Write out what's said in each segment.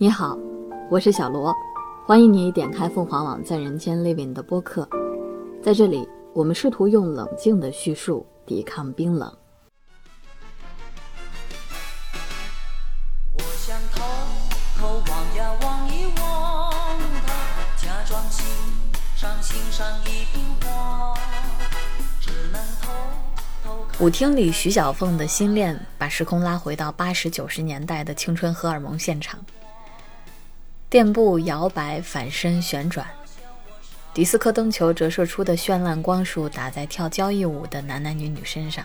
你好，我是小罗，欢迎你点开凤凰网在人间 Living 的播客。在这里，我们试图用冷静的叙述抵抗冰冷。我想偷偷望呀望一望他，假装欣赏欣赏一瓶花，只能偷偷。舞厅里，徐小凤的新恋把时空拉回到八十九十年代的青春荷尔蒙现场。垫步摇摆，反身旋转，迪斯科灯球折射出的绚烂光束打在跳交谊舞的男男女女身上。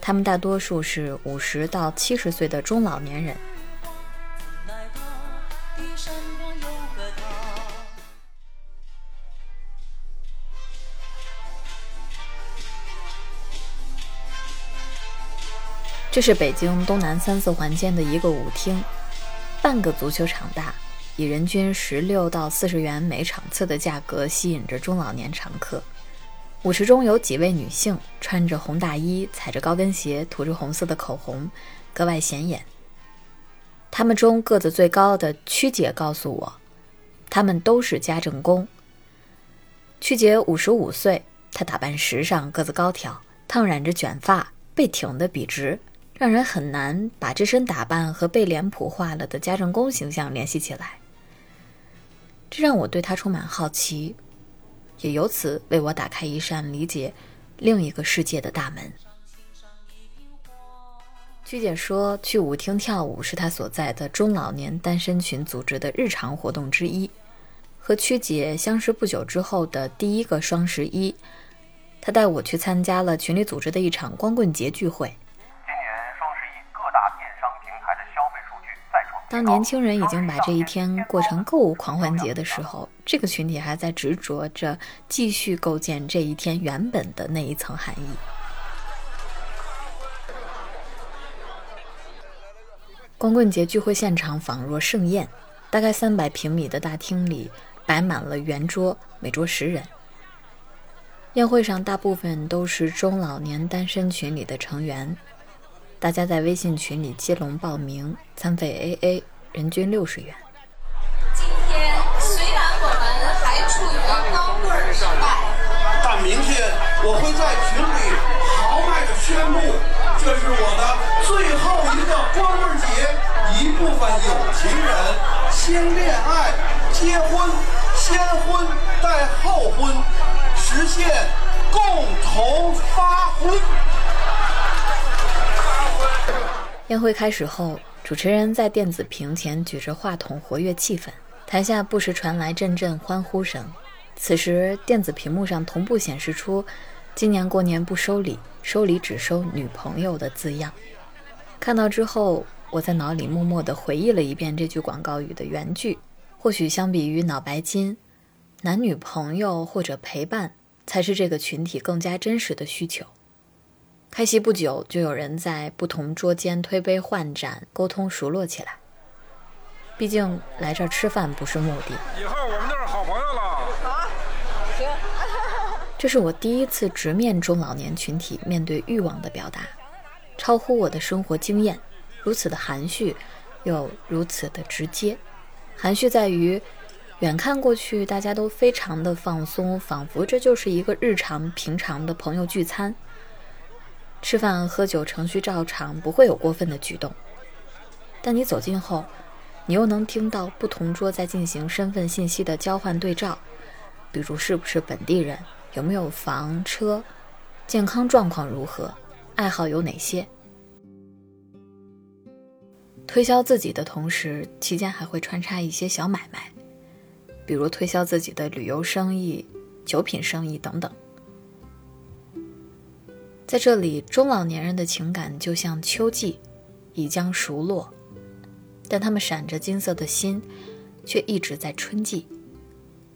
他们大多数是五十到七十岁的中老年人。这是北京东南三四环间的一个舞厅。半个足球场大，以人均十六到四十元每场次的价格吸引着中老年常客。舞池中有几位女性，穿着红大衣，踩着高跟鞋，涂着红色的口红，格外显眼。她们中个子最高的曲姐告诉我，她们都是家政工。曲姐五十五岁，她打扮时尚，个子高挑，烫染着卷发，背挺得笔直。让人很难把这身打扮和被脸谱化了的家政工形象联系起来，这让我对他充满好奇，也由此为我打开一扇理解另一个世界的大门。曲姐说，去舞厅跳舞是她所在的中老年单身群组织的日常活动之一。和曲姐相识不久之后的第一个双十一，她带我去参加了群里组织的一场光棍节聚会。当年轻人已经把这一天过成购物狂欢节的时候，这个群体还在执着着继续构建这一天原本的那一层含义。光棍节聚会现场仿若盛宴，大概三百平米的大厅里摆满了圆桌，每桌十人。宴会上大部分都是中老年单身群里的成员。大家在微信群里接龙报名，餐费 AA，人均六十元。今天虽然我们还处于光棍时代，但明天我会在群里豪迈的宣布，这是我的最后一个光棍节。一部分有情人先恋爱、结婚，先婚带后婚，实现共同发婚。宴会开始后，主持人在电子屏前举着话筒活跃气氛，台下不时传来阵阵欢呼声。此时，电子屏幕上同步显示出“今年过年不收礼，收礼只收女朋友”的字样。看到之后，我在脑里默默地回忆了一遍这句广告语的原句。或许相比于脑白金，男女朋友或者陪伴，才是这个群体更加真实的需求。开席不久，就有人在不同桌间推杯换盏，沟通熟络起来。毕竟来这儿吃饭不是目的。以后我们就是好朋友了。啊，行。这是我第一次直面中老年群体面对欲望的表达，超乎我的生活经验，如此的含蓄，又如此的直接。含蓄在于，远看过去大家都非常的放松，仿佛这就是一个日常平常的朋友聚餐。吃饭喝酒程序照常，不会有过分的举动。但你走近后，你又能听到不同桌在进行身份信息的交换对照，比如是不是本地人，有没有房车，健康状况如何，爱好有哪些。推销自己的同时，期间还会穿插一些小买卖，比如推销自己的旅游生意、酒品生意等等。在这里，中老年人的情感就像秋季，已将熟落，但他们闪着金色的心，却一直在春季。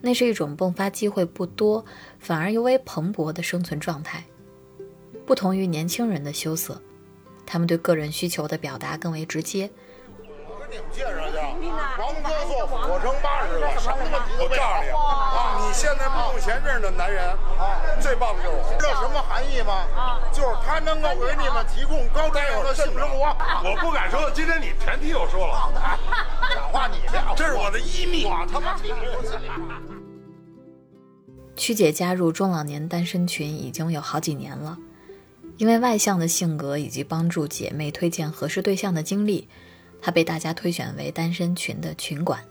那是一种迸发机会不多，反而尤为蓬勃的生存状态。不同于年轻人的羞涩，他们对个人需求的表达更为直接。你们介绍去，王哥坐火车八十个，什么问题都告诉你啊！你现在目前认识的男人啊，最棒的就是我。知道什么含义吗？啊，就是他能够给你们提供高质量的性生活。我不敢说，今天你全替我说了。话你这是我的一秘，我他妈曲姐加入中老年单身群已经有好几年了，因为外向的性格以及帮助姐妹推荐合适对象的经历，她被大家推选为单身群的群管。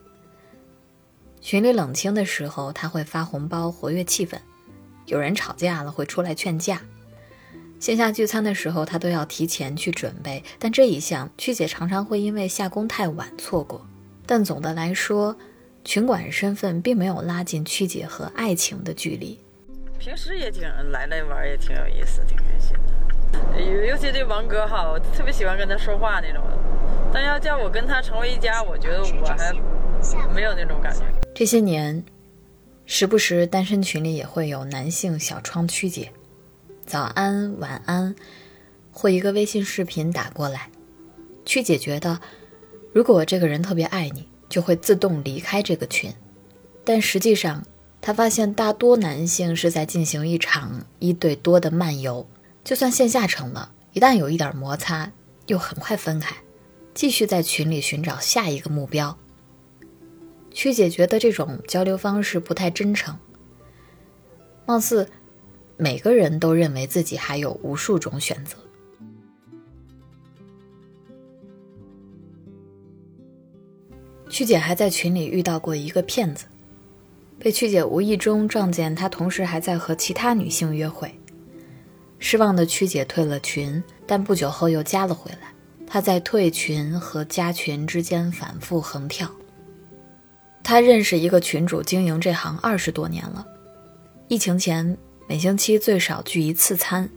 群里冷清的时候，她会发红包活跃气氛；有人吵架了，会出来劝架。线下聚餐的时候，她都要提前去准备，但这一项曲姐常常会因为下工太晚错过。但总的来说，群管身份并没有拉近曲姐和爱情的距离。平时也挺来来玩，也挺有意思，挺开心的。尤尤其对王哥哈，我特别喜欢跟他说话那种。但要叫我跟他成为一家，我觉得我还没有那种感觉。这些年，时不时单身群里也会有男性小窗曲姐，早安、晚安，或一个微信视频打过来。曲姐觉得，如果这个人特别爱你。就会自动离开这个群，但实际上，她发现大多男性是在进行一场一对多的漫游。就算线下成了，一旦有一点摩擦，又很快分开，继续在群里寻找下一个目标。曲姐觉得这种交流方式不太真诚，貌似每个人都认为自己还有无数种选择。曲姐还在群里遇到过一个骗子，被曲姐无意中撞见他同时还在和其他女性约会。失望的曲姐退了群，但不久后又加了回来。他在退群和加群之间反复横跳。他认识一个群主，经营这行二十多年了。疫情前每星期最少聚一次餐，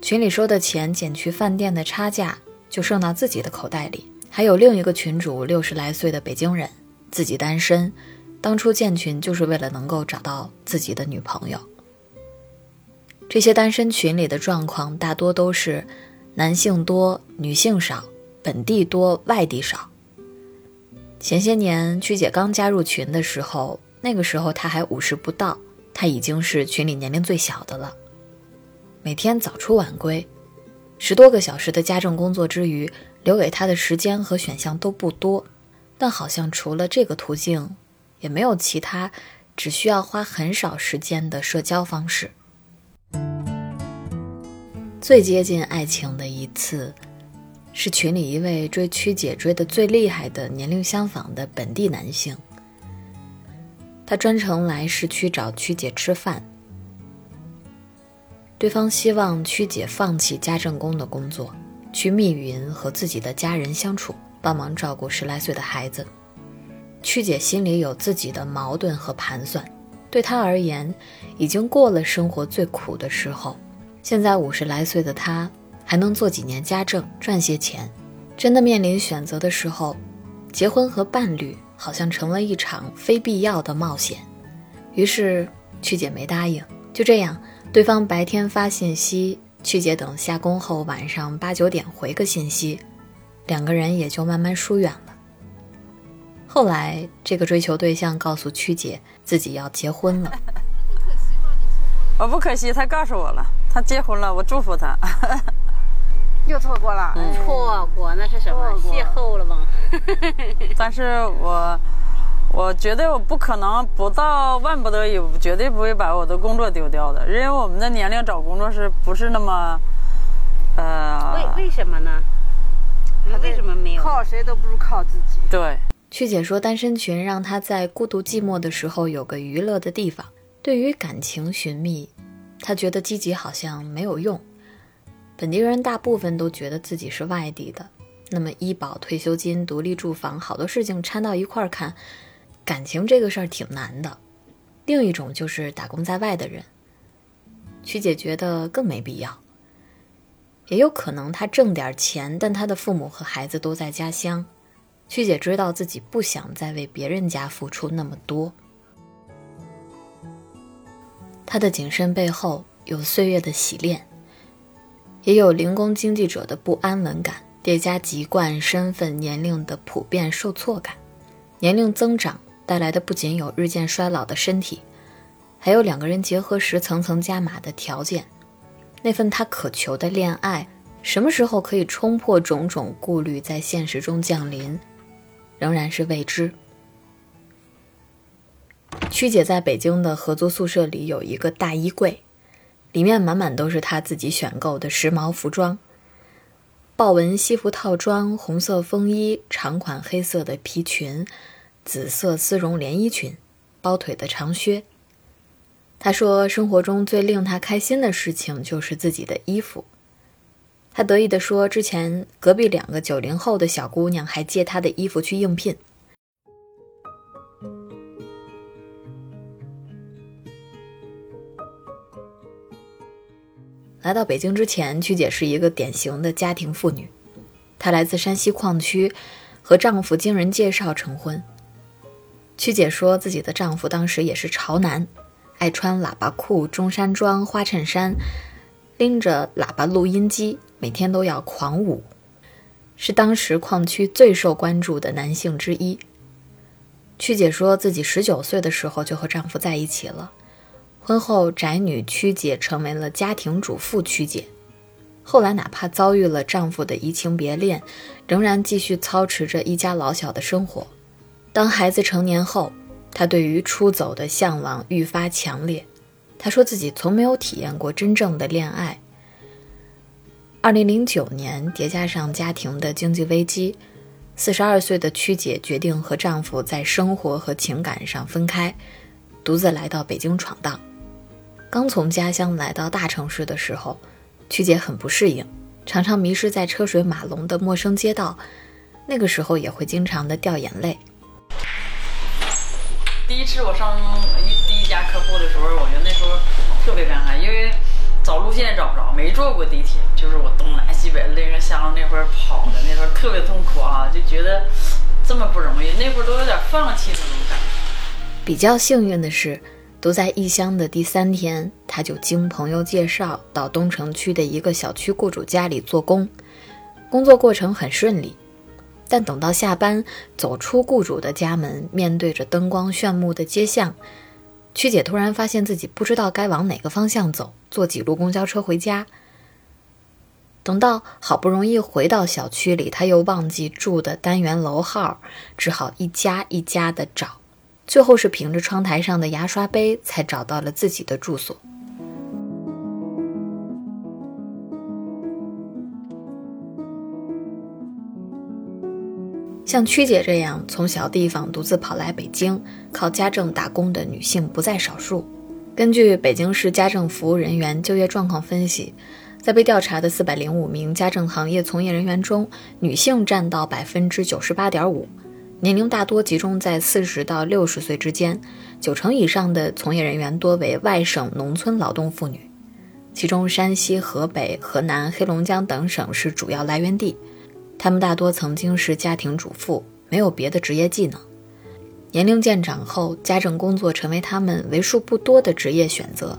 群里收的钱减去饭店的差价，就剩到自己的口袋里。还有另一个群主，六十来岁的北京人，自己单身，当初建群就是为了能够找到自己的女朋友。这些单身群里的状况大多都是男性多，女性少，本地多，外地少。前些年曲姐刚加入群的时候，那个时候她还五十不到，她已经是群里年龄最小的了，每天早出晚归，十多个小时的家政工作之余。留给他的时间和选项都不多，但好像除了这个途径，也没有其他只需要花很少时间的社交方式。最接近爱情的一次，是群里一位追曲姐追的最厉害的年龄相仿的本地男性，他专程来市区找曲姐吃饭，对方希望曲姐放弃家政工的工作。去密云和自己的家人相处，帮忙照顾十来岁的孩子。曲姐心里有自己的矛盾和盘算，对她而言，已经过了生活最苦的时候。现在五十来岁的她，还能做几年家政，赚些钱。真的面临选择的时候，结婚和伴侣好像成了一场非必要的冒险。于是曲姐没答应。就这样，对方白天发信息。曲姐等下工后，晚上八九点回个信息，两个人也就慢慢疏远了。后来，这个追求对象告诉曲姐自己要结婚了。我不可惜，他告诉我了，他结婚了，我祝福他。又错过了，错过那是什么？邂逅了吗？但是我。我觉得我不可能不到万不得已，绝对不会把我的工作丢掉的。因为我们的年龄找工作是不是那么，呃？为为什么呢？他为什么没有？靠谁都不如靠自己。对，曲姐说，单身群让她在孤独寂寞的时候有个娱乐的地方。对于感情寻觅，她觉得积极好像没有用。本地人大部分都觉得自己是外地的，那么医保、退休金、独立住房，好多事情掺到一块儿看。感情这个事儿挺难的，另一种就是打工在外的人，曲姐觉得更没必要。也有可能他挣点钱，但他的父母和孩子都在家乡，曲姐知道自己不想再为别人家付出那么多。他的谨慎背后有岁月的洗练，也有零工经济者的不安稳感，叠加籍贯、身份、年龄的普遍受挫感，年龄增长。带来的不仅有日渐衰老的身体，还有两个人结合时层层加码的条件。那份他渴求的恋爱，什么时候可以冲破种种顾虑，在现实中降临？仍然是未知。曲姐在北京的合租宿舍里有一个大衣柜，里面满满都是她自己选购的时髦服装：豹纹西服套装、红色风衣、长款黑色的皮裙、紫色丝绒连衣裙、包腿的长靴。她说，生活中最令她开心的事情就是自己的衣服。她得意地说，之前隔壁两个九零后的小姑娘还借她的衣服去应聘。来到北京之前，曲姐是一个典型的家庭妇女。她来自山西矿区，和丈夫经人介绍成婚。曲姐说自己的丈夫当时也是潮男，爱穿喇叭裤、中山装、花衬衫，拎着喇叭录音机，每天都要狂舞，是当时矿区最受关注的男性之一。曲姐说自己十九岁的时候就和丈夫在一起了。婚后，宅女曲姐成为了家庭主妇曲姐。后来，哪怕遭遇了丈夫的移情别恋，仍然继续操持着一家老小的生活。当孩子成年后，她对于出走的向往愈发强烈。她说自己从没有体验过真正的恋爱。二零零九年，叠加上家庭的经济危机，四十二岁的曲姐决定和丈夫在生活和情感上分开，独自来到北京闯荡。刚从家乡来到大城市的时候，曲姐很不适应，常常迷失在车水马龙的陌生街道。那个时候也会经常的掉眼泪。第一次我上一第一家客户的时候，我觉得那时候特别尴尬，因为找路线找不着，没坐过地铁，就是我东南西北拎着箱子那会儿跑的，那时候特别痛苦啊，就觉得这么不容易，那会儿都有点放弃那种感觉。比较幸运的是。都在异乡的第三天，他就经朋友介绍到东城区的一个小区雇主家里做工，工作过程很顺利。但等到下班，走出雇主的家门，面对着灯光炫目的街巷，曲姐突然发现自己不知道该往哪个方向走，坐几路公交车回家。等到好不容易回到小区里，他又忘记住的单元楼号，只好一家一家的找。最后是凭着窗台上的牙刷杯，才找到了自己的住所。像曲姐这样从小地方独自跑来北京，靠家政打工的女性不在少数。根据北京市家政服务人员就业状况分析，在被调查的四百零五名家政行业从业人员中，女性占到百分之九十八点五。年龄大多集中在四十到六十岁之间，九成以上的从业人员多为外省农村劳动妇女，其中山西、河北、河南、黑龙江等省是主要来源地。他们大多曾经是家庭主妇，没有别的职业技能。年龄渐长后，家政工作成为他们为数不多的职业选择。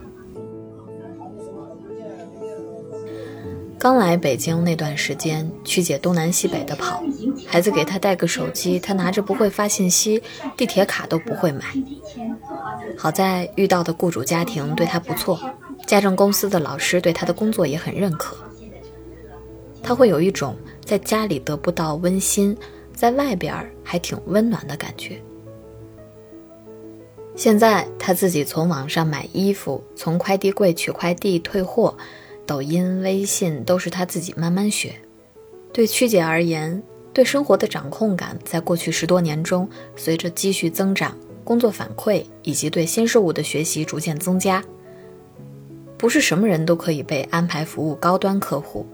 刚来北京那段时间，曲姐东南西北的跑，孩子给她带个手机，她拿着不会发信息，地铁卡都不会买。好在遇到的雇主家庭对她不错，家政公司的老师对她的工作也很认可。她会有一种在家里得不到温馨，在外边还挺温暖的感觉。现在她自己从网上买衣服，从快递柜取快递退货。抖音、微信都是他自己慢慢学。对曲姐而言，对生活的掌控感在过去十多年中，随着积蓄增长、工作反馈以及对新事物的学习逐渐增加。不是什么人都可以被安排服务高端客户。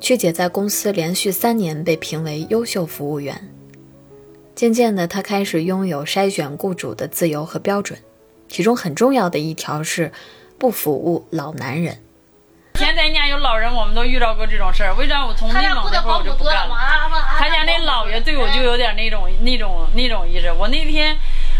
曲姐在公司连续三年被评为优秀服务员。渐渐的，她开始拥有筛选雇主的自由和标准，其中很重要的一条是，不服务老男人。现在家有老人，我们都遇到过这种事儿。为啥我从内蒙那会儿我就不干了？他家那老爷对我就有点那种、那种、那种意思。我那天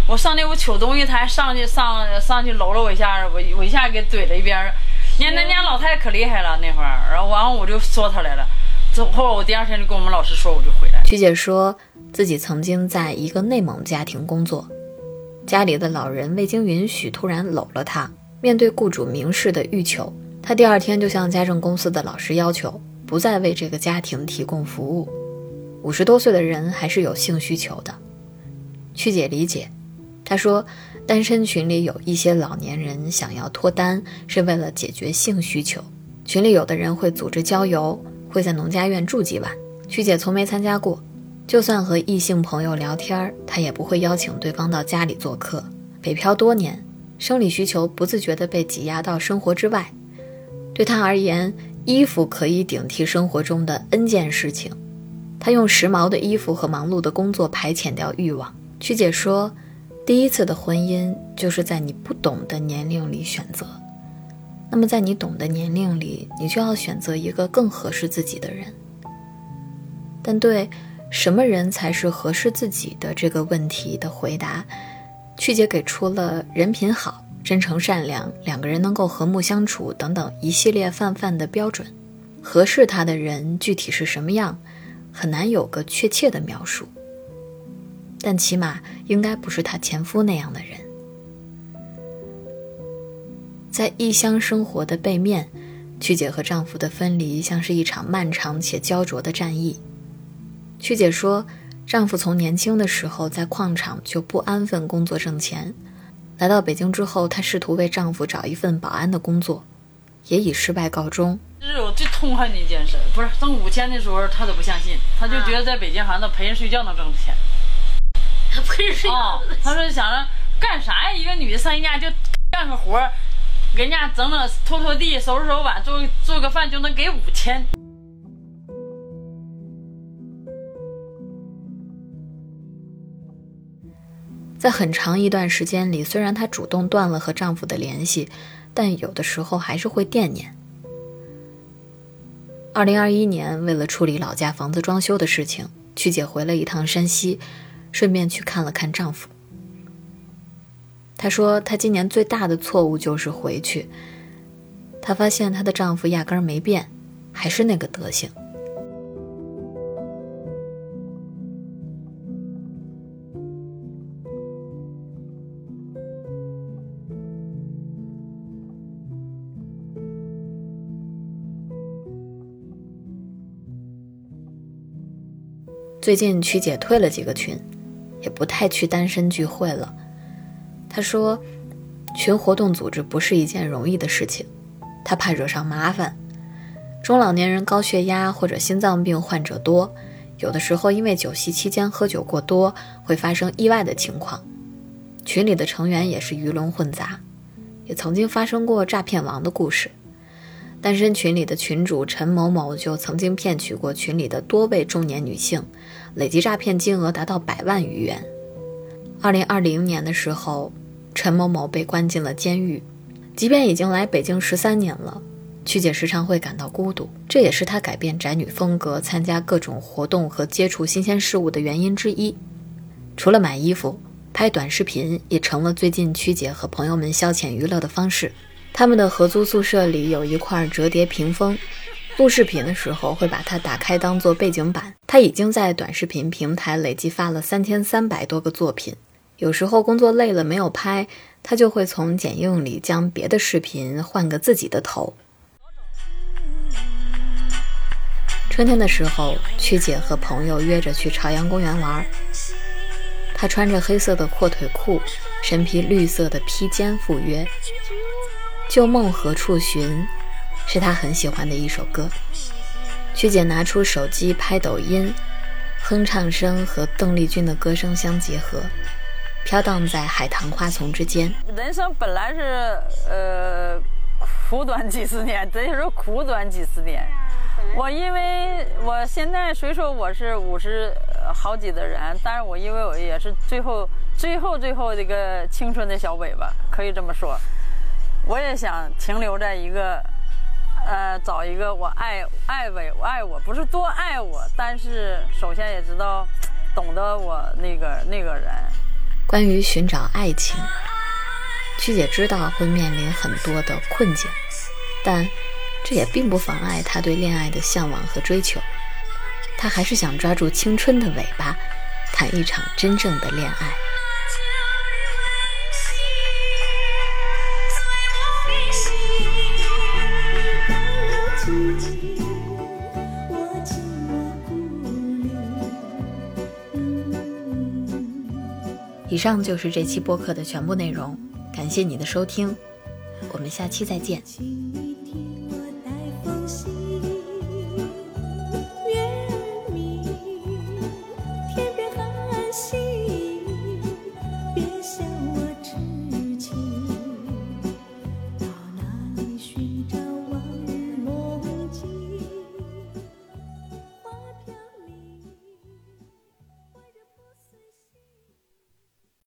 我上那屋取东西，他还上去上上去搂了我一下，我我一下给怼了一边。你看咱家老太太可厉害了那会儿，然后完后我就说他来了。之后我第二天就跟我们老师说，我就回来。曲姐说自己曾经在一个内蒙家庭工作，家里的老人未经允许突然搂了她，面对雇主明示的欲求。他第二天就向家政公司的老师要求，不再为这个家庭提供服务。五十多岁的人还是有性需求的。曲姐理解，她说，单身群里有一些老年人想要脱单，是为了解决性需求。群里有的人会组织郊游，会在农家院住几晚。曲姐从没参加过，就算和异性朋友聊天，她也不会邀请对方到家里做客。北漂多年，生理需求不自觉地被挤压到生活之外。对他而言，衣服可以顶替生活中的 N 件事情。他用时髦的衣服和忙碌的工作排遣掉欲望。曲姐说，第一次的婚姻就是在你不懂的年龄里选择。那么，在你懂的年龄里，你就要选择一个更合适自己的人。但对什么人才是合适自己的这个问题的回答，曲姐给出了人品好、真诚善良、两个人能够和睦相处等等一系列泛泛的标准。合适他的人具体是什么样，很难有个确切的描述。但起码应该不是她前夫那样的人。在异乡生活的背面，曲姐和丈夫的分离像是一场漫长且焦灼的战役。曲姐说，丈夫从年轻的时候在矿场就不安分工作挣钱，来到北京之后，她试图为丈夫找一份保安的工作，也以失败告终。这是我最痛恨的一件事，不是挣五千的时候，她都不相信，她就觉得在北京好像陪人睡觉能挣钱。陪人睡觉？她说想着干啥呀？一个女的上人家就干个活。给人家整整拖拖地、收拾收拾碗、做做个饭就能给五千。在很长一段时间里，虽然她主动断了和丈夫的联系，但有的时候还是会惦念。二零二一年，为了处理老家房子装修的事情，曲姐回了一趟山西，顺便去看了看丈夫。她说：“她今年最大的错误就是回去。她发现她的丈夫压根儿没变，还是那个德行。”最近曲姐退了几个群，也不太去单身聚会了。她说：“群活动组织不是一件容易的事情，她怕惹上麻烦。中老年人高血压或者心脏病患者多，有的时候因为酒席期间喝酒过多，会发生意外的情况。群里的成员也是鱼龙混杂，也曾经发生过诈骗王的故事。单身群里的群主陈某某就曾经骗取过群里的多位中年女性，累计诈骗金额达到百万余元。二零二零年的时候。”陈某某被关进了监狱，即便已经来北京十三年了，曲姐时常会感到孤独，这也是她改变宅女风格、参加各种活动和接触新鲜事物的原因之一。除了买衣服，拍短视频也成了最近曲姐和朋友们消遣娱乐的方式。他们的合租宿舍里有一块折叠屏风，录视频的时候会把它打开当做背景板。他已经在短视频平台累计发了三千三百多个作品。有时候工作累了没有拍，他就会从剪映里将别的视频换个自己的头。春天的时候，曲姐和朋友约着去朝阳公园玩。她穿着黑色的阔腿裤，身披绿色的披肩赴约。旧梦何处寻，是他很喜欢的一首歌。曲姐拿出手机拍抖音，哼唱声和邓丽君的歌声相结合。飘荡在海棠花丛之间。人生本来是呃苦短几十年，这就是苦短几十年。我因为我现在虽说我是五十好几的人，但是我因为我也是最后最后最后这个青春的小尾巴，可以这么说。我也想停留在一个呃找一个我爱爱我爱我不是多爱我，但是首先也知道懂得我那个那个人。关于寻找爱情，曲姐知道会面临很多的困境，但这也并不妨碍她对恋爱的向往和追求。她还是想抓住青春的尾巴，谈一场真正的恋爱。以上就是这期播客的全部内容，感谢你的收听，我们下期再见。